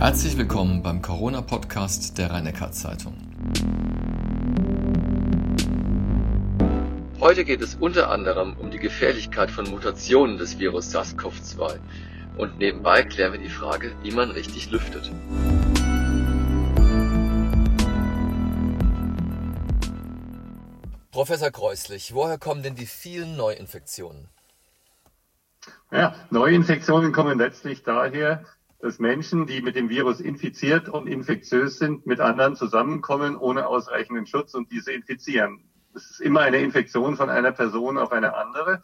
Herzlich willkommen beim Corona-Podcast der rhein zeitung Heute geht es unter anderem um die Gefährlichkeit von Mutationen des Virus SARS-CoV-2 und nebenbei klären wir die Frage, wie man richtig lüftet. Professor Kreuslich, woher kommen denn die vielen Neuinfektionen? Ja, Neuinfektionen kommen letztlich daher, dass Menschen, die mit dem Virus infiziert und infektiös sind, mit anderen zusammenkommen ohne ausreichenden Schutz und diese infizieren. Es ist immer eine Infektion von einer Person auf eine andere.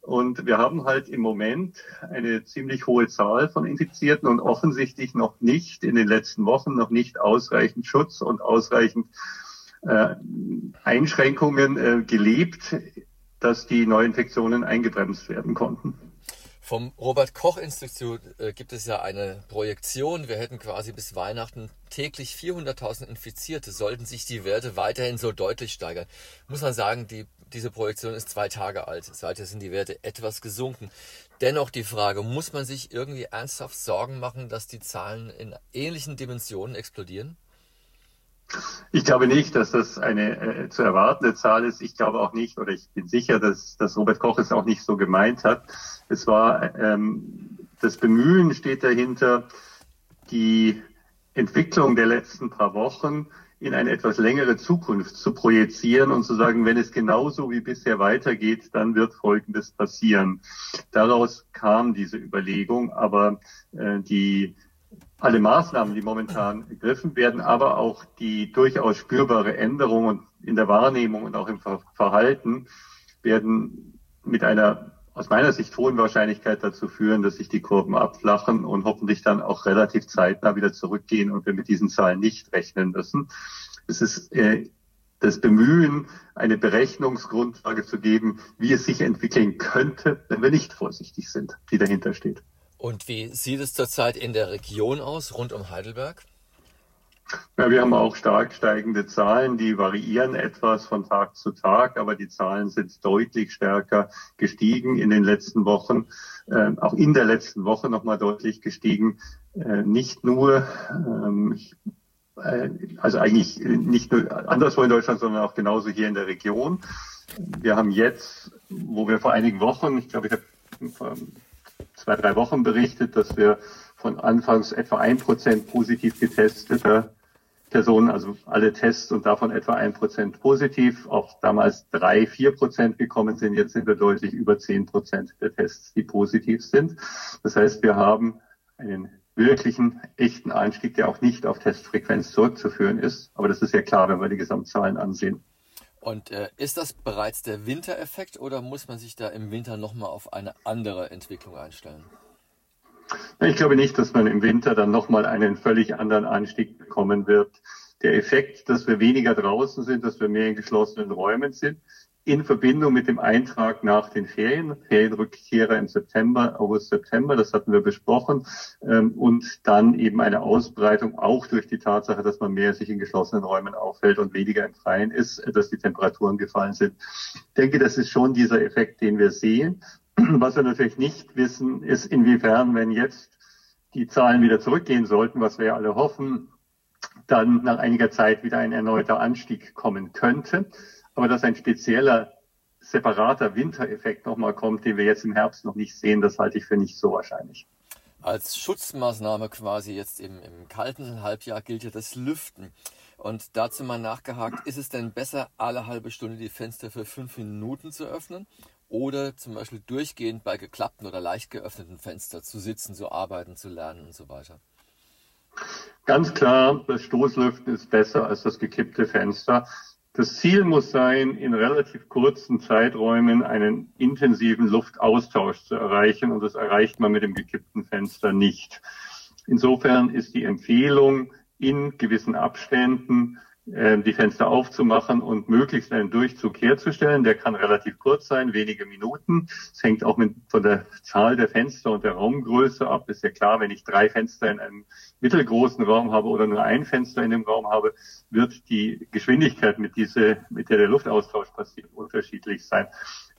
Und wir haben halt im Moment eine ziemlich hohe Zahl von Infizierten und offensichtlich noch nicht in den letzten Wochen noch nicht ausreichend Schutz und ausreichend äh, Einschränkungen äh, gelebt, dass die Neuinfektionen eingebremst werden konnten. Vom Robert Koch Institut äh, gibt es ja eine Projektion. Wir hätten quasi bis Weihnachten täglich 400.000 Infizierte. Sollten sich die Werte weiterhin so deutlich steigern, muss man sagen, die, diese Projektion ist zwei Tage alt. Seither sind die Werte etwas gesunken. Dennoch die Frage, muss man sich irgendwie ernsthaft Sorgen machen, dass die Zahlen in ähnlichen Dimensionen explodieren? Ich glaube nicht, dass das eine äh, zu erwartende Zahl ist. Ich glaube auch nicht, oder ich bin sicher, dass, dass Robert Koch es auch nicht so gemeint hat. Es war ähm, das Bemühen steht dahinter, die Entwicklung der letzten paar Wochen in eine etwas längere Zukunft zu projizieren und zu sagen, wenn es genauso wie bisher weitergeht, dann wird Folgendes passieren. Daraus kam diese Überlegung, aber äh, die alle Maßnahmen, die momentan ergriffen werden, aber auch die durchaus spürbare Änderung in der Wahrnehmung und auch im Verhalten werden mit einer aus meiner Sicht hohen Wahrscheinlichkeit dazu führen, dass sich die Kurven abflachen und hoffentlich dann auch relativ zeitnah wieder zurückgehen und wir mit diesen Zahlen nicht rechnen müssen. Es ist äh, das Bemühen, eine Berechnungsgrundlage zu geben, wie es sich entwickeln könnte, wenn wir nicht vorsichtig sind, die dahinter steht. Und wie sieht es zurzeit in der Region aus, rund um Heidelberg? Ja, wir haben auch stark steigende Zahlen, die variieren etwas von Tag zu Tag, aber die Zahlen sind deutlich stärker gestiegen in den letzten Wochen, äh, auch in der letzten Woche nochmal deutlich gestiegen. Äh, nicht nur, ähm, äh, also eigentlich nicht nur anderswo in Deutschland, sondern auch genauso hier in der Region. Wir haben jetzt, wo wir vor einigen Wochen, ich glaube, ich habe zwei, drei Wochen berichtet, dass wir von anfangs etwa ein Prozent positiv getesteter Personen, also alle Tests und davon etwa ein Prozent positiv, auch damals drei, vier Prozent gekommen sind. Jetzt sind wir deutlich über zehn Prozent der Tests, die positiv sind. Das heißt, wir haben einen wirklichen, echten Einstieg, der auch nicht auf Testfrequenz zurückzuführen ist. Aber das ist ja klar, wenn wir die Gesamtzahlen ansehen. Und äh, ist das bereits der Wintereffekt oder muss man sich da im Winter nochmal auf eine andere Entwicklung einstellen? Ich glaube nicht, dass man im Winter dann nochmal einen völlig anderen Anstieg bekommen wird. Der Effekt, dass wir weniger draußen sind, dass wir mehr in geschlossenen Räumen sind, in Verbindung mit dem Eintrag nach den Ferien, Ferienrückkehrer im September, August, September, das hatten wir besprochen, ähm, und dann eben eine Ausbreitung auch durch die Tatsache, dass man mehr sich in geschlossenen Räumen aufhält und weniger im Freien ist, dass die Temperaturen gefallen sind. Ich denke, das ist schon dieser Effekt, den wir sehen. Was wir natürlich nicht wissen, ist, inwiefern, wenn jetzt die Zahlen wieder zurückgehen sollten, was wir ja alle hoffen, dann nach einiger Zeit wieder ein erneuter Anstieg kommen könnte. Aber dass ein spezieller, separater Wintereffekt nochmal kommt, den wir jetzt im Herbst noch nicht sehen, das halte ich für nicht so wahrscheinlich. Als Schutzmaßnahme quasi jetzt im, im kalten Halbjahr gilt ja das Lüften. Und dazu mal nachgehakt, ist es denn besser, alle halbe Stunde die Fenster für fünf Minuten zu öffnen oder zum Beispiel durchgehend bei geklappten oder leicht geöffneten Fenstern zu sitzen, zu arbeiten, zu lernen und so weiter? Ganz klar, das Stoßlüften ist besser als das gekippte Fenster. Das Ziel muss sein, in relativ kurzen Zeiträumen einen intensiven Luftaustausch zu erreichen und das erreicht man mit dem gekippten Fenster nicht. Insofern ist die Empfehlung, in gewissen Abständen äh, die Fenster aufzumachen und möglichst einen Durchzug herzustellen. Der kann relativ kurz sein, wenige Minuten. Es hängt auch mit, von der Zahl der Fenster und der Raumgröße ab. Ist ja klar, wenn ich drei Fenster in einem mittelgroßen Raum habe oder nur ein Fenster in dem Raum habe, wird die Geschwindigkeit, mit, diese, mit der der Luftaustausch passiert, unterschiedlich sein.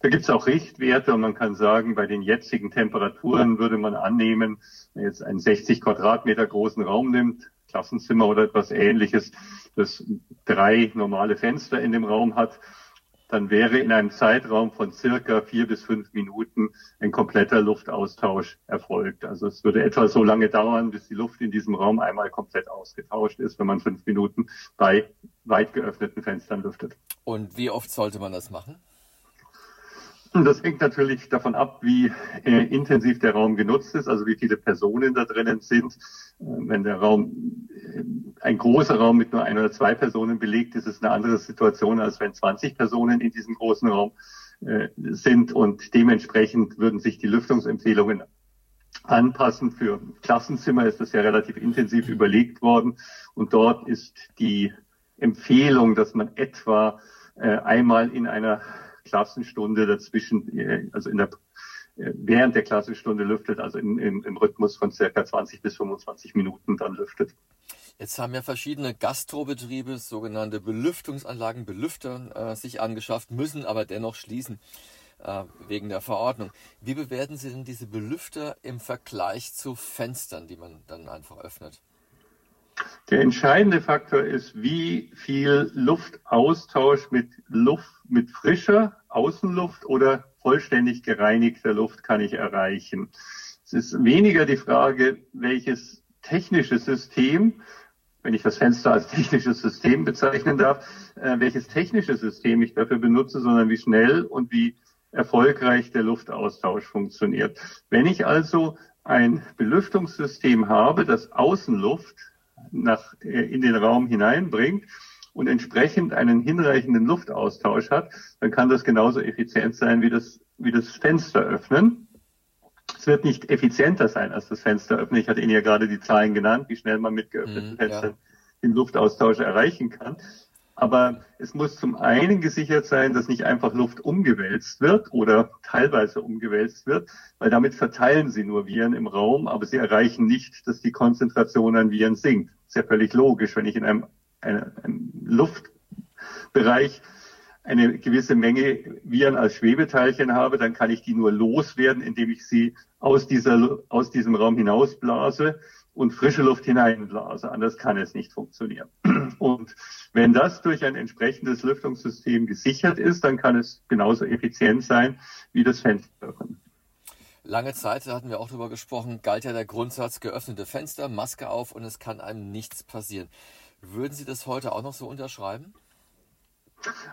Da gibt es auch Richtwerte und man kann sagen, bei den jetzigen Temperaturen würde man annehmen, Wenn jetzt einen 60 Quadratmeter großen Raum nimmt, Klassenzimmer oder etwas ähnliches, das drei normale Fenster in dem Raum hat, dann wäre in einem Zeitraum von circa vier bis fünf Minuten ein kompletter Luftaustausch erfolgt. Also es würde etwa so lange dauern, bis die Luft in diesem Raum einmal komplett ausgetauscht ist, wenn man fünf Minuten bei weit geöffneten Fenstern lüftet. Und wie oft sollte man das machen? Das hängt natürlich davon ab, wie äh, intensiv der Raum genutzt ist, also wie viele Personen da drinnen sind. Äh, wenn der Raum, äh, ein großer Raum mit nur ein oder zwei Personen belegt ist, es eine andere Situation, als wenn 20 Personen in diesem großen Raum äh, sind und dementsprechend würden sich die Lüftungsempfehlungen anpassen. Für Klassenzimmer ist das ja relativ intensiv überlegt worden und dort ist die Empfehlung, dass man etwa äh, einmal in einer Klassenstunde dazwischen, äh, also in der äh, während der Klassenstunde lüftet, also in, in, im Rhythmus von circa 20 bis 25 Minuten dann lüftet. Jetzt haben ja verschiedene Gastrobetriebe, sogenannte Belüftungsanlagen, Belüfter äh, sich angeschafft, müssen aber dennoch schließen äh, wegen der Verordnung. Wie bewerten Sie denn diese Belüfter im Vergleich zu Fenstern, die man dann einfach öffnet? Der entscheidende Faktor ist, wie viel Luftaustausch mit Luft, mit frischer Außenluft oder vollständig gereinigter Luft kann ich erreichen. Es ist weniger die Frage, welches technische System, wenn ich das Fenster als technisches System bezeichnen darf, äh, welches technische System ich dafür benutze, sondern wie schnell und wie erfolgreich der Luftaustausch funktioniert. Wenn ich also ein Belüftungssystem habe, das Außenluft nach, äh, in den Raum hineinbringt und entsprechend einen hinreichenden Luftaustausch hat, dann kann das genauso effizient sein wie das, wie das Fenster öffnen. Es wird nicht effizienter sein als das Fenster öffnen. Ich hatte Ihnen ja gerade die Zahlen genannt, wie schnell man mit geöffneten mhm, Fenstern ja. den Luftaustausch erreichen kann. Aber es muss zum einen gesichert sein, dass nicht einfach Luft umgewälzt wird oder teilweise umgewälzt wird, weil damit verteilen sie nur Viren im Raum, aber sie erreichen nicht, dass die Konzentration an Viren sinkt. Ist ja völlig logisch, wenn ich in einem, einem, einem Luftbereich eine gewisse Menge Viren als Schwebeteilchen habe, dann kann ich die nur loswerden, indem ich sie aus, dieser, aus diesem Raum hinausblase und frische Luft hineinblase. Anders kann es nicht funktionieren. Und wenn das durch ein entsprechendes Lüftungssystem gesichert ist, dann kann es genauso effizient sein wie das Fenster. Lange Zeit, da hatten wir auch darüber gesprochen, galt ja der Grundsatz geöffnete Fenster, Maske auf und es kann einem nichts passieren. Würden Sie das heute auch noch so unterschreiben?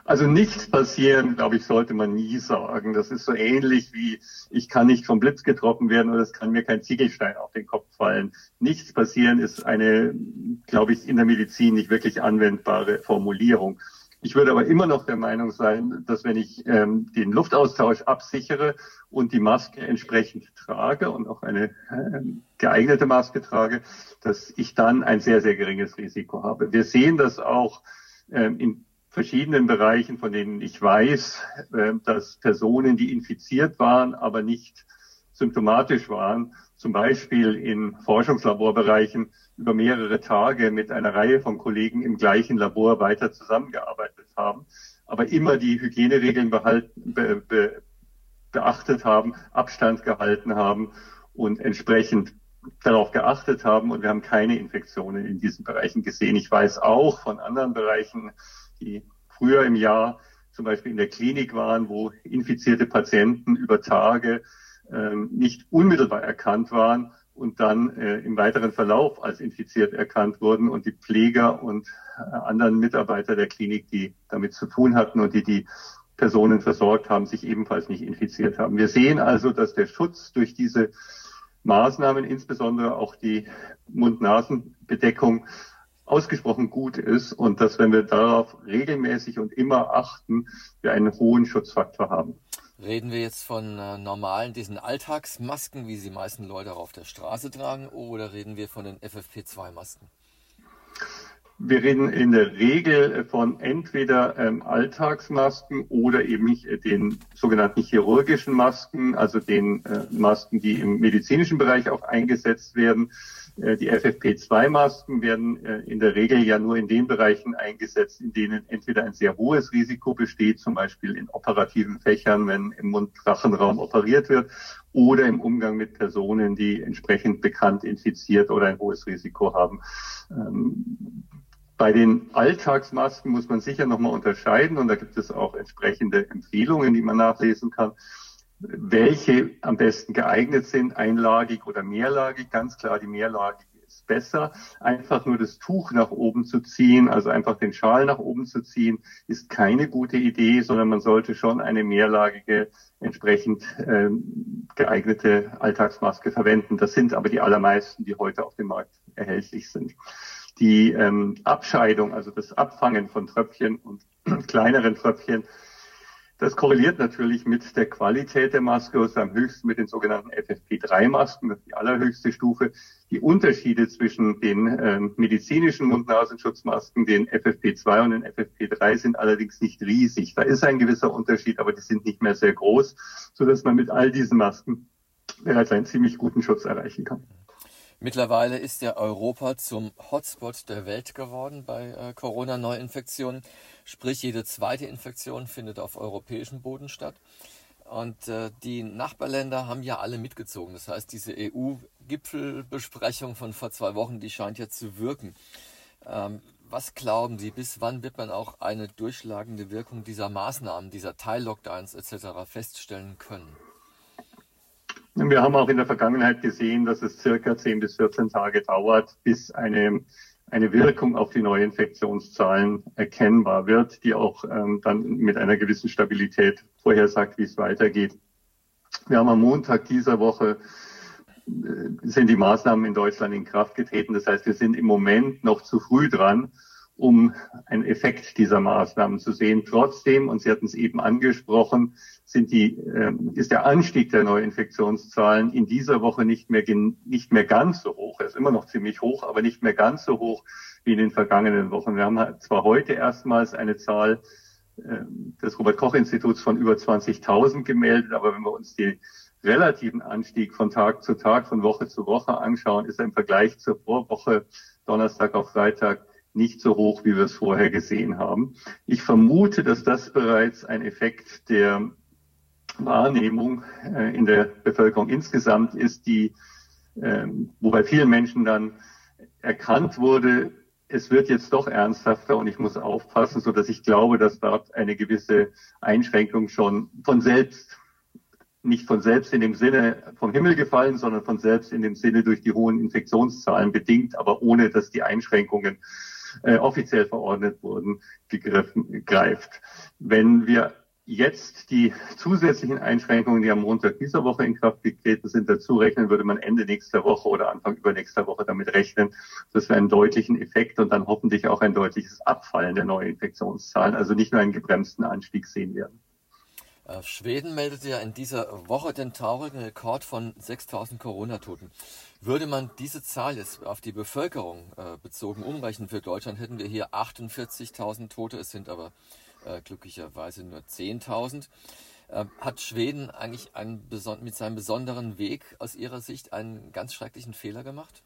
Also nichts passieren, glaube ich, sollte man nie sagen. Das ist so ähnlich wie ich kann nicht vom Blitz getroffen werden oder es kann mir kein Ziegelstein auf den Kopf fallen. Nichts passieren ist eine, glaube ich, in der Medizin nicht wirklich anwendbare Formulierung. Ich würde aber immer noch der Meinung sein, dass wenn ich ähm, den Luftaustausch absichere und die Maske entsprechend trage und auch eine äh, geeignete Maske trage, dass ich dann ein sehr, sehr geringes Risiko habe. Wir sehen das auch ähm, in verschiedenen Bereichen, von denen ich weiß, äh, dass Personen, die infiziert waren, aber nicht symptomatisch waren, zum Beispiel in Forschungslaborbereichen über mehrere Tage mit einer Reihe von Kollegen im gleichen Labor weiter zusammengearbeitet haben, aber immer die Hygieneregeln behalten, be, be, beachtet haben, Abstand gehalten haben und entsprechend darauf geachtet haben und wir haben keine Infektionen in diesen Bereichen gesehen. Ich weiß auch von anderen Bereichen, die früher im Jahr zum Beispiel in der Klinik waren, wo infizierte Patienten über Tage ähm, nicht unmittelbar erkannt waren und dann äh, im weiteren Verlauf als infiziert erkannt wurden und die Pfleger und äh, anderen Mitarbeiter der Klinik, die damit zu tun hatten und die die Personen versorgt haben, sich ebenfalls nicht infiziert haben. Wir sehen also, dass der Schutz durch diese Maßnahmen, insbesondere auch die Mund-Nasen-Bedeckung, ausgesprochen gut ist und dass, wenn wir darauf regelmäßig und immer achten, wir einen hohen Schutzfaktor haben. Reden wir jetzt von äh, normalen, diesen Alltagsmasken, wie sie meisten Leute auf der Straße tragen, oder reden wir von den FFP2-Masken? Wir reden in der Regel von entweder ähm, Alltagsmasken oder eben äh, den sogenannten chirurgischen Masken, also den äh, Masken, die im medizinischen Bereich auch eingesetzt werden. Äh, die FFP2-Masken werden äh, in der Regel ja nur in den Bereichen eingesetzt, in denen entweder ein sehr hohes Risiko besteht, zum Beispiel in operativen Fächern, wenn im Mund-Rachenraum operiert wird, oder im Umgang mit Personen, die entsprechend bekannt infiziert oder ein hohes Risiko haben. Ähm, bei den Alltagsmasken muss man sicher nochmal unterscheiden und da gibt es auch entsprechende Empfehlungen, die man nachlesen kann, welche am besten geeignet sind, einlagig oder mehrlagig. Ganz klar, die mehrlagige ist besser. Einfach nur das Tuch nach oben zu ziehen, also einfach den Schal nach oben zu ziehen, ist keine gute Idee, sondern man sollte schon eine mehrlagige, entsprechend ähm, geeignete Alltagsmaske verwenden. Das sind aber die allermeisten, die heute auf dem Markt erhältlich sind die ähm, Abscheidung, also das Abfangen von Tröpfchen und kleineren Tröpfchen, das korreliert natürlich mit der Qualität der Maske, also am höchsten mit den sogenannten FFP3-Masken, das ist die allerhöchste Stufe. Die Unterschiede zwischen den ähm, medizinischen Mund-Nasenschutzmasken, den FFP2 und den FFP3 sind allerdings nicht riesig. Da ist ein gewisser Unterschied, aber die sind nicht mehr sehr groß, so dass man mit all diesen Masken bereits einen ziemlich guten Schutz erreichen kann. Mittlerweile ist ja Europa zum Hotspot der Welt geworden bei äh, Corona-Neuinfektionen. Sprich, jede zweite Infektion findet auf europäischem Boden statt. Und äh, die Nachbarländer haben ja alle mitgezogen. Das heißt, diese EU-Gipfelbesprechung von vor zwei Wochen, die scheint ja zu wirken. Ähm, was glauben Sie, bis wann wird man auch eine durchschlagende Wirkung dieser Maßnahmen, dieser Teil-Lockdowns etc. feststellen können? Wir haben auch in der Vergangenheit gesehen, dass es circa 10 bis 14 Tage dauert, bis eine, eine Wirkung auf die Neuinfektionszahlen erkennbar wird, die auch ähm, dann mit einer gewissen Stabilität vorhersagt, wie es weitergeht. Wir haben am Montag dieser Woche äh, sind die Maßnahmen in Deutschland in Kraft getreten. Das heißt, wir sind im Moment noch zu früh dran, um einen Effekt dieser Maßnahmen zu sehen. Trotzdem, und Sie hatten es eben angesprochen, sind die, äh, ist der Anstieg der Neuinfektionszahlen in dieser Woche nicht mehr, nicht mehr ganz so hoch. Er ist immer noch ziemlich hoch, aber nicht mehr ganz so hoch wie in den vergangenen Wochen. Wir haben halt zwar heute erstmals eine Zahl äh, des Robert-Koch-Instituts von über 20.000 gemeldet, aber wenn wir uns den relativen Anstieg von Tag zu Tag, von Woche zu Woche anschauen, ist er im Vergleich zur Vorwoche Donnerstag auf Freitag nicht so hoch, wie wir es vorher gesehen haben. Ich vermute, dass das bereits ein Effekt der Wahrnehmung äh, in der Bevölkerung insgesamt ist, die, äh, wo vielen Menschen dann erkannt wurde, es wird jetzt doch ernsthafter und ich muss aufpassen, so dass ich glaube, dass dort eine gewisse Einschränkung schon von selbst, nicht von selbst in dem Sinne vom Himmel gefallen, sondern von selbst in dem Sinne durch die hohen Infektionszahlen bedingt, aber ohne dass die Einschränkungen äh, offiziell verordnet wurden, gegriffen, greift. Wenn wir jetzt die zusätzlichen Einschränkungen, die am Montag dieser Woche in Kraft getreten sind, dazu rechnen, würde man Ende nächster Woche oder Anfang übernächster Woche damit rechnen, dass wir einen deutlichen Effekt und dann hoffentlich auch ein deutliches Abfallen der Neuinfektionszahlen, also nicht nur einen gebremsten Anstieg sehen werden. Äh, Schweden meldete ja in dieser Woche den traurigen Rekord von 6000 Corona-Toten. Würde man diese Zahl jetzt auf die Bevölkerung äh, bezogen umrechnen für Deutschland, hätten wir hier 48.000 Tote. Es sind aber äh, glücklicherweise nur 10.000. Äh, hat Schweden eigentlich einen, mit seinem besonderen Weg aus Ihrer Sicht einen ganz schrecklichen Fehler gemacht?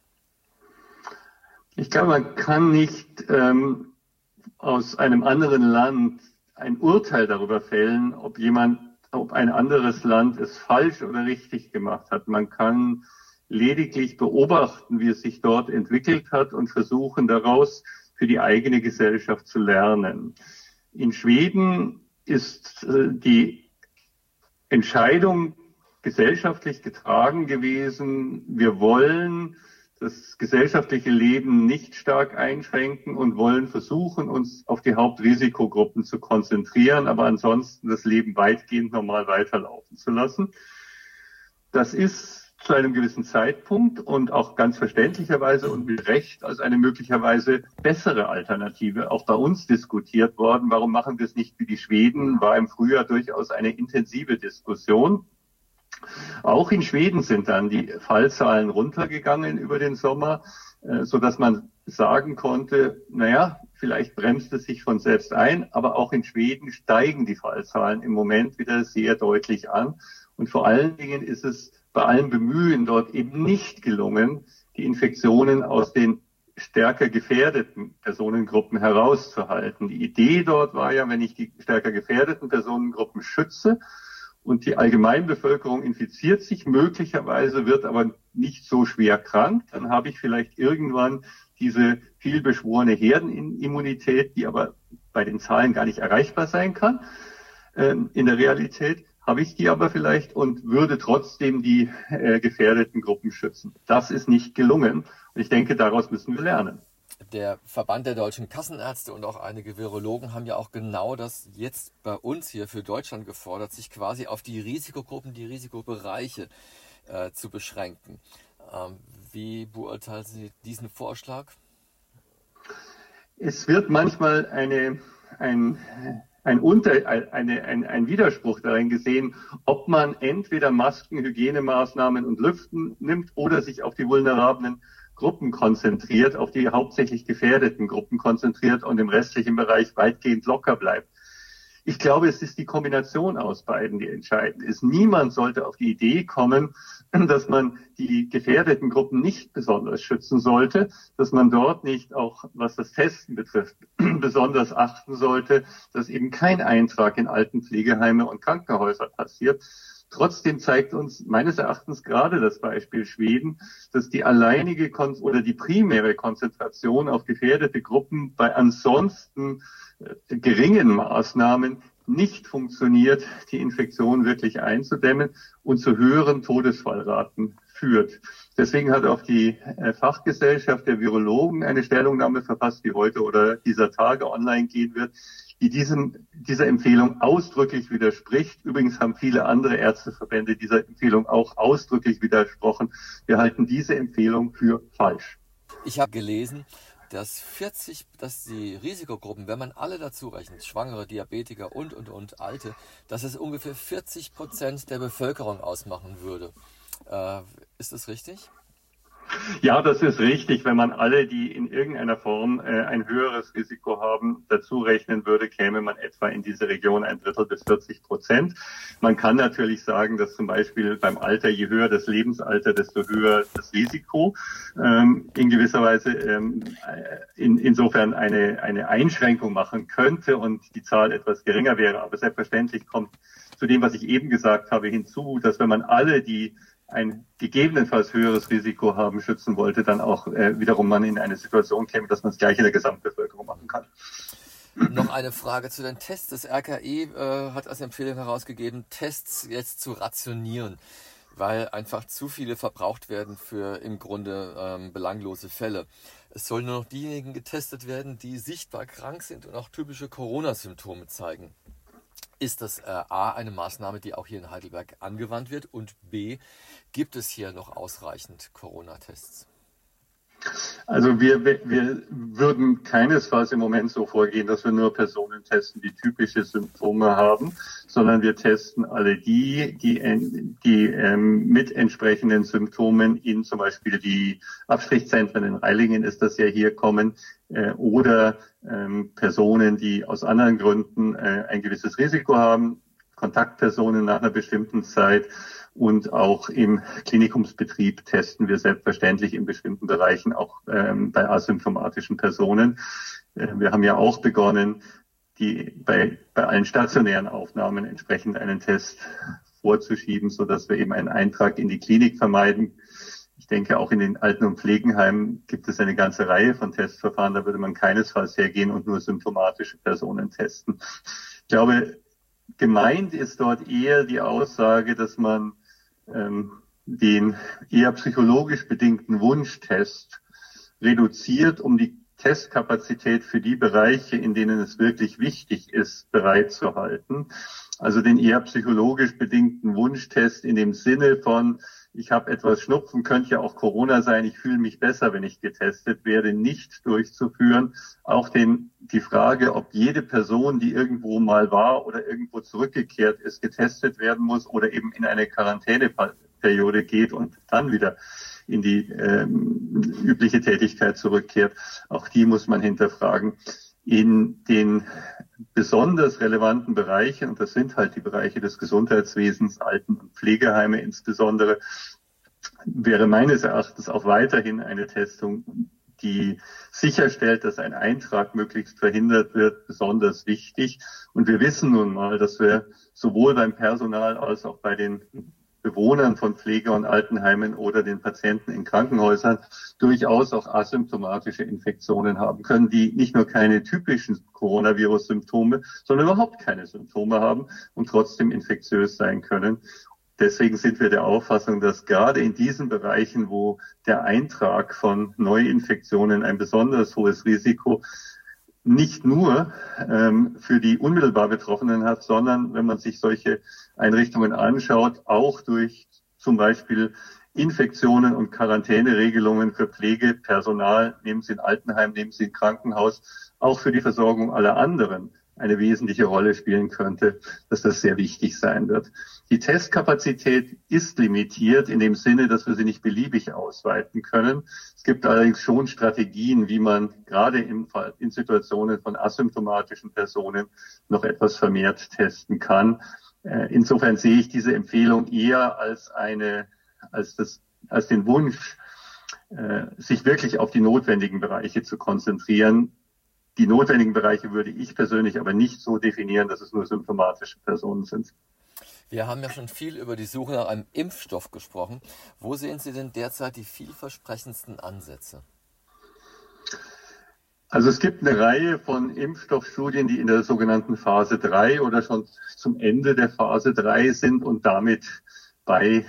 Ich glaube, man kann nicht ähm, aus einem anderen Land ein Urteil darüber fällen, ob jemand, ob ein anderes Land es falsch oder richtig gemacht hat. Man kann lediglich beobachten, wie es sich dort entwickelt hat und versuchen daraus für die eigene Gesellschaft zu lernen. In Schweden ist äh, die Entscheidung gesellschaftlich getragen gewesen, wir wollen das gesellschaftliche Leben nicht stark einschränken und wollen versuchen, uns auf die Hauptrisikogruppen zu konzentrieren, aber ansonsten das Leben weitgehend normal weiterlaufen zu lassen. Das ist zu einem gewissen Zeitpunkt und auch ganz verständlicherweise und mit Recht als eine möglicherweise bessere Alternative auch bei uns diskutiert worden. Warum machen wir es nicht wie die Schweden? War im Frühjahr durchaus eine intensive Diskussion. Auch in Schweden sind dann die Fallzahlen runtergegangen über den Sommer, äh, so dass man sagen konnte, naja, vielleicht bremst es sich von selbst ein, aber auch in Schweden steigen die Fallzahlen im Moment wieder sehr deutlich an. Und vor allen Dingen ist es bei allem Bemühen dort eben nicht gelungen, die Infektionen aus den stärker gefährdeten Personengruppen herauszuhalten. Die Idee dort war ja, wenn ich die stärker gefährdeten Personengruppen schütze und die Allgemeinbevölkerung infiziert sich möglicherweise, wird aber nicht so schwer krank, dann habe ich vielleicht irgendwann diese vielbeschworene Herdenimmunität, die aber bei den Zahlen gar nicht erreichbar sein kann. Ähm, in der Realität habe ich die aber vielleicht und würde trotzdem die äh, gefährdeten Gruppen schützen. Das ist nicht gelungen. Und ich denke, daraus müssen wir lernen. Der Verband der deutschen Kassenärzte und auch einige Virologen haben ja auch genau das jetzt bei uns hier für Deutschland gefordert, sich quasi auf die Risikogruppen, die Risikobereiche äh, zu beschränken. Ähm, wie beurteilen Sie diesen Vorschlag? Es wird manchmal eine, ein, ein, Unter, eine, ein, ein Widerspruch darin gesehen, ob man entweder Masken, Hygienemaßnahmen und Lüften nimmt oder sich auf die vulnerablen Gruppen konzentriert, auf die hauptsächlich gefährdeten Gruppen konzentriert und im restlichen Bereich weitgehend locker bleibt. Ich glaube, es ist die Kombination aus beiden, die entscheidend ist. Niemand sollte auf die Idee kommen, dass man die gefährdeten Gruppen nicht besonders schützen sollte, dass man dort nicht auch, was das Testen betrifft, besonders achten sollte, dass eben kein Eintrag in Altenpflegeheime und Krankenhäuser passiert, Trotzdem zeigt uns meines Erachtens gerade das Beispiel Schweden, dass die alleinige Kon oder die primäre Konzentration auf gefährdete Gruppen bei ansonsten äh, geringen Maßnahmen nicht funktioniert, die Infektion wirklich einzudämmen und zu höheren Todesfallraten führt. Deswegen hat auch die äh, Fachgesellschaft der Virologen eine Stellungnahme verfasst, die heute oder dieser Tage online gehen wird, die diesem, dieser Empfehlung ausdrücklich widerspricht. Übrigens haben viele andere Ärzteverbände dieser Empfehlung auch ausdrücklich widersprochen. Wir halten diese Empfehlung für falsch. Ich habe gelesen, dass 40, dass die Risikogruppen, wenn man alle dazu rechnet, Schwangere, Diabetiker und, und, und Alte, dass es ungefähr 40 Prozent der Bevölkerung ausmachen würde. Äh, ist das richtig? Ja, das ist richtig. Wenn man alle, die in irgendeiner Form äh, ein höheres Risiko haben, dazu rechnen würde, käme man etwa in diese Region ein Drittel bis 40 Prozent. Man kann natürlich sagen, dass zum Beispiel beim Alter, je höher das Lebensalter, desto höher das Risiko. Ähm, in gewisser Weise ähm, äh, in, insofern eine, eine Einschränkung machen könnte und die Zahl etwas geringer wäre. Aber selbstverständlich kommt zu dem, was ich eben gesagt habe, hinzu, dass wenn man alle, die ein gegebenenfalls höheres Risiko haben, schützen wollte, dann auch äh, wiederum man in eine Situation käme, dass man es gleich in der Gesamtbevölkerung machen kann. Noch eine Frage zu den Tests. Das RKI äh, hat als Empfehlung herausgegeben, Tests jetzt zu rationieren, weil einfach zu viele verbraucht werden für im Grunde ähm, belanglose Fälle. Es sollen nur noch diejenigen getestet werden, die sichtbar krank sind und auch typische Corona-Symptome zeigen. Ist das äh, A eine Maßnahme, die auch hier in Heidelberg angewandt wird? Und B, gibt es hier noch ausreichend Corona-Tests? Also wir, wir würden keinesfalls im Moment so vorgehen, dass wir nur Personen testen, die typische Symptome haben, sondern wir testen alle die, die, die ähm, mit entsprechenden Symptomen in zum Beispiel die Abstrichzentren in Reilingen ist das ja hier kommen äh, oder ähm, Personen, die aus anderen Gründen äh, ein gewisses Risiko haben, Kontaktpersonen nach einer bestimmten Zeit und auch im Klinikumsbetrieb testen wir selbstverständlich in bestimmten Bereichen auch ähm, bei asymptomatischen Personen. Äh, wir haben ja auch begonnen, die bei, bei allen stationären Aufnahmen entsprechend einen Test vorzuschieben, so dass wir eben einen Eintrag in die Klinik vermeiden. Ich denke, auch in den Alten- und Pflegenheimen gibt es eine ganze Reihe von Testverfahren. Da würde man keinesfalls hergehen und nur symptomatische Personen testen. Ich glaube, gemeint ist dort eher die Aussage, dass man ähm, den eher psychologisch bedingten Wunschtest reduziert, um die Testkapazität für die Bereiche, in denen es wirklich wichtig ist, bereitzuhalten. Also den eher psychologisch bedingten Wunschtest in dem Sinne von, ich habe etwas Schnupfen, könnte ja auch Corona sein, ich fühle mich besser, wenn ich getestet werde, nicht durchzuführen. Auch den, die Frage, ob jede Person, die irgendwo mal war oder irgendwo zurückgekehrt ist, getestet werden muss oder eben in eine Quarantäneperiode geht und dann wieder in die ähm, übliche Tätigkeit zurückkehrt. Auch die muss man hinterfragen. In den besonders relevanten Bereiche, und das sind halt die Bereiche des Gesundheitswesens, Alten- und Pflegeheime insbesondere, wäre meines Erachtens auch weiterhin eine Testung die sicherstellt, dass ein Eintrag möglichst verhindert wird, besonders wichtig. Und wir wissen nun mal, dass wir sowohl beim Personal als auch bei den Bewohnern von Pflege- und Altenheimen oder den Patienten in Krankenhäusern durchaus auch asymptomatische Infektionen haben können, die nicht nur keine typischen Coronavirus-Symptome, sondern überhaupt keine Symptome haben und trotzdem infektiös sein können. Deswegen sind wir der Auffassung, dass gerade in diesen Bereichen, wo der Eintrag von Neuinfektionen ein besonders hohes Risiko nicht nur ähm, für die unmittelbar Betroffenen hat, sondern wenn man sich solche Einrichtungen anschaut, auch durch zum Beispiel Infektionen und Quarantäneregelungen für Pflegepersonal, nehmen Sie in Altenheim, nehmen Sie in Krankenhaus, auch für die Versorgung aller anderen eine wesentliche Rolle spielen könnte, dass das sehr wichtig sein wird. Die Testkapazität ist limitiert in dem Sinne, dass wir sie nicht beliebig ausweiten können. Es gibt allerdings schon Strategien, wie man gerade in, in Situationen von asymptomatischen Personen noch etwas vermehrt testen kann. Äh, insofern sehe ich diese Empfehlung eher als eine, als das, als den Wunsch, äh, sich wirklich auf die notwendigen Bereiche zu konzentrieren, die notwendigen Bereiche würde ich persönlich aber nicht so definieren, dass es nur symptomatische Personen sind. Wir haben ja schon viel über die Suche nach einem Impfstoff gesprochen. Wo sehen Sie denn derzeit die vielversprechendsten Ansätze? Also es gibt eine Reihe von Impfstoffstudien, die in der sogenannten Phase 3 oder schon zum Ende der Phase 3 sind und damit bei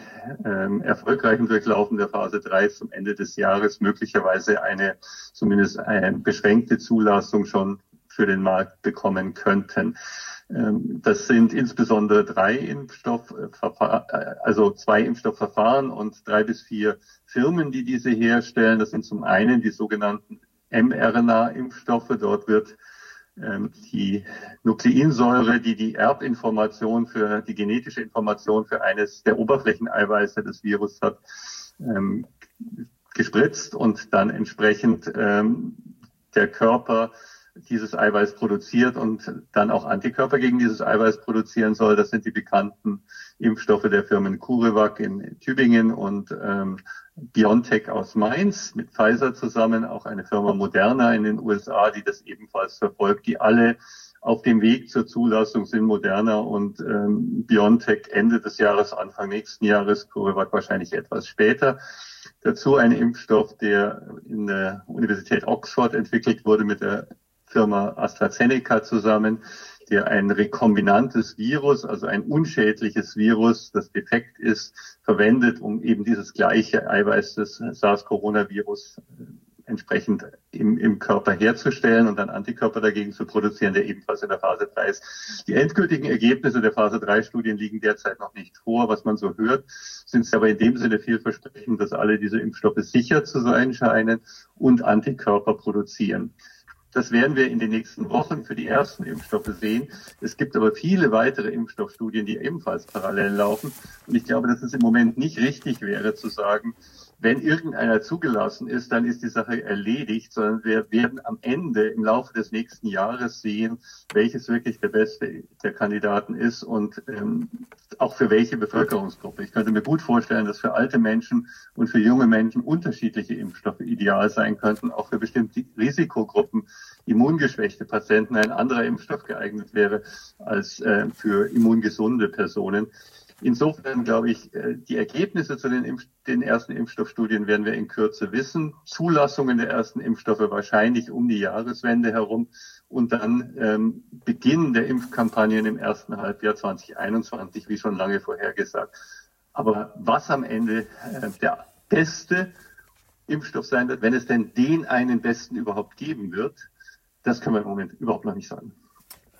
ähm, erfolgreichem Durchlaufen der Phase 3 zum Ende des Jahres möglicherweise eine zumindest eine beschränkte Zulassung schon für den Markt bekommen könnten. Ähm, das sind insbesondere drei Impfstoffverfahren, äh, also zwei Impfstoffverfahren und drei bis vier Firmen, die diese herstellen. Das sind zum einen die sogenannten mRNA-Impfstoffe. Dort wird ähm, die Nukleinsäure, die die Erbinformation für die genetische Information für eines der Oberflächeneiweiße des Virus hat, ähm, gespritzt und dann entsprechend der Körper dieses Eiweiß produziert und dann auch Antikörper gegen dieses Eiweiß produzieren soll. Das sind die bekannten Impfstoffe der Firmen CureVac in Tübingen und ähm, BioNTech aus Mainz mit Pfizer zusammen, auch eine Firma Moderna in den USA, die das ebenfalls verfolgt, die alle auf dem Weg zur Zulassung sind Moderna und ähm, BioNTech Ende des Jahres, Anfang nächsten Jahres, CureVac wahrscheinlich etwas später. Dazu ein Impfstoff, der in der Universität Oxford entwickelt wurde mit der Firma AstraZeneca zusammen, der ein rekombinantes Virus, also ein unschädliches Virus, das defekt ist, verwendet, um eben dieses gleiche Eiweiß des SARS-Coronavirus äh, entsprechend im, im Körper herzustellen und dann Antikörper dagegen zu produzieren, der ebenfalls in der Phase 3 ist. Die endgültigen Ergebnisse der Phase 3 Studien liegen derzeit noch nicht vor. Was man so hört, sind sie aber in dem Sinne vielversprechend, dass alle diese Impfstoffe sicher zu sein scheinen und Antikörper produzieren. Das werden wir in den nächsten Wochen für die ersten Impfstoffe sehen. Es gibt aber viele weitere Impfstoffstudien, die ebenfalls parallel laufen. Und ich glaube, dass es im Moment nicht richtig wäre zu sagen, wenn irgendeiner zugelassen ist, dann ist die Sache erledigt, sondern wir werden am Ende im Laufe des nächsten Jahres sehen, welches wirklich der beste der Kandidaten ist und ähm, auch für welche Bevölkerungsgruppe. Ich könnte mir gut vorstellen, dass für alte Menschen und für junge Menschen unterschiedliche Impfstoffe ideal sein könnten, auch für bestimmte Risikogruppen, immungeschwächte Patienten ein anderer Impfstoff geeignet wäre als äh, für immungesunde Personen. Insofern glaube ich, äh, die Ergebnisse zu den, Impf den ersten Impfstoffstudien werden wir in Kürze wissen. Zulassungen der ersten Impfstoffe wahrscheinlich um die Jahreswende herum und dann ähm, Beginn der Impfkampagnen im ersten Halbjahr 2021, wie schon lange vorhergesagt. Aber was am Ende äh, der beste Impfstoff sein wird, wenn es denn den einen besten überhaupt geben wird, das können wir im Moment überhaupt noch nicht sagen.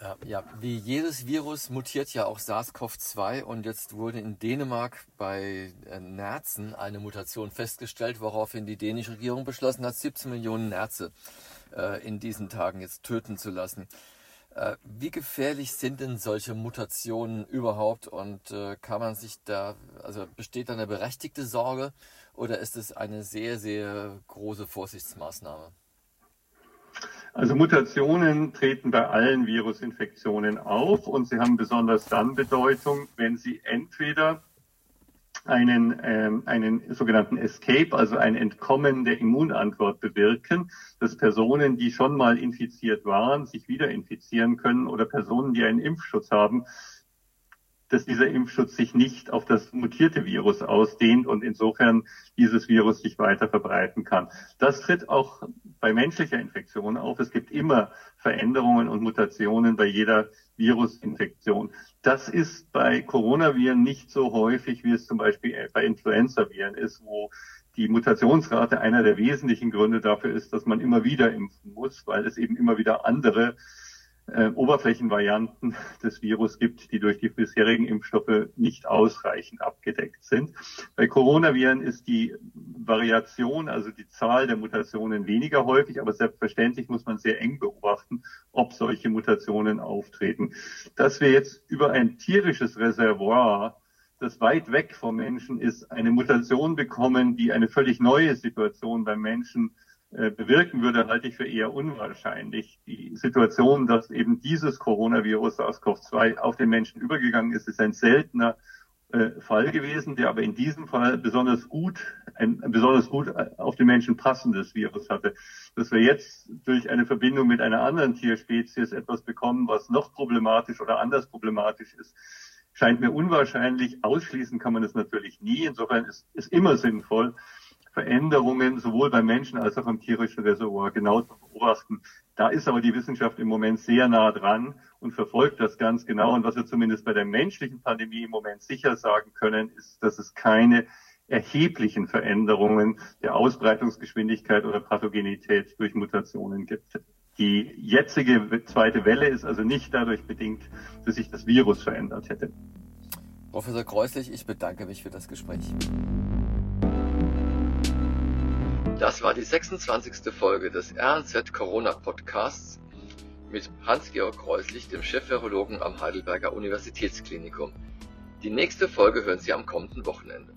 Ja, ja, wie jedes Virus mutiert ja auch SARS-CoV-2 und jetzt wurde in Dänemark bei äh, Nerzen eine Mutation festgestellt, woraufhin die dänische Regierung beschlossen hat, 17 Millionen Nerze äh, in diesen Tagen jetzt töten zu lassen. Äh, wie gefährlich sind denn solche Mutationen überhaupt und äh, kann man sich da, also besteht da eine berechtigte Sorge oder ist es eine sehr, sehr große Vorsichtsmaßnahme? Also Mutationen treten bei allen Virusinfektionen auf und sie haben besonders dann Bedeutung, wenn sie entweder einen, ähm, einen sogenannten Escape, also ein Entkommen der Immunantwort bewirken, dass Personen, die schon mal infiziert waren, sich wieder infizieren können oder Personen, die einen Impfschutz haben, dass dieser Impfschutz sich nicht auf das mutierte Virus ausdehnt und insofern dieses Virus sich weiter verbreiten kann. Das tritt auch bei menschlicher Infektion auf. Es gibt immer Veränderungen und Mutationen bei jeder Virusinfektion. Das ist bei Coronaviren nicht so häufig, wie es zum Beispiel bei Influenzaviren ist, wo die Mutationsrate einer der wesentlichen Gründe dafür ist, dass man immer wieder impfen muss, weil es eben immer wieder andere äh, Oberflächenvarianten des Virus gibt, die durch die bisherigen Impfstoffe nicht ausreichend abgedeckt sind. Bei Coronaviren ist die Variation, also die Zahl der Mutationen weniger häufig, aber selbstverständlich muss man sehr eng beobachten, ob solche Mutationen auftreten. Dass wir jetzt über ein tierisches Reservoir das weit weg vom Menschen ist, eine Mutation bekommen, die eine völlig neue Situation beim Menschen äh, bewirken würde, halte ich für eher unwahrscheinlich. Die Situation, dass eben dieses Coronavirus SARS-CoV-2 auf den Menschen übergegangen ist, ist ein seltener äh, Fall gewesen, der aber in diesem Fall besonders gut, ein, ein besonders gut äh, auf den Menschen passendes Virus hatte. Dass wir jetzt durch eine Verbindung mit einer anderen Tierspezies etwas bekommen, was noch problematisch oder anders problematisch ist, scheint mir unwahrscheinlich. Ausschließen kann man es natürlich nie. Insofern ist es immer sinnvoll, Veränderungen sowohl beim Menschen als auch im tierischen Reservoir genau zu beobachten. Da ist aber die Wissenschaft im Moment sehr nah dran und verfolgt das ganz genau. Und was wir zumindest bei der menschlichen Pandemie im Moment sicher sagen können, ist, dass es keine erheblichen Veränderungen der Ausbreitungsgeschwindigkeit oder Pathogenität durch Mutationen gibt. Die jetzige zweite Welle ist also nicht dadurch bedingt, dass sich das Virus verändert hätte. Professor Kreuslich, ich bedanke mich für das Gespräch. Das war die 26. Folge des RNZ Corona Podcasts mit Hans-Georg Kreuslich, dem Chefvirologen am Heidelberger Universitätsklinikum. Die nächste Folge hören Sie am kommenden Wochenende.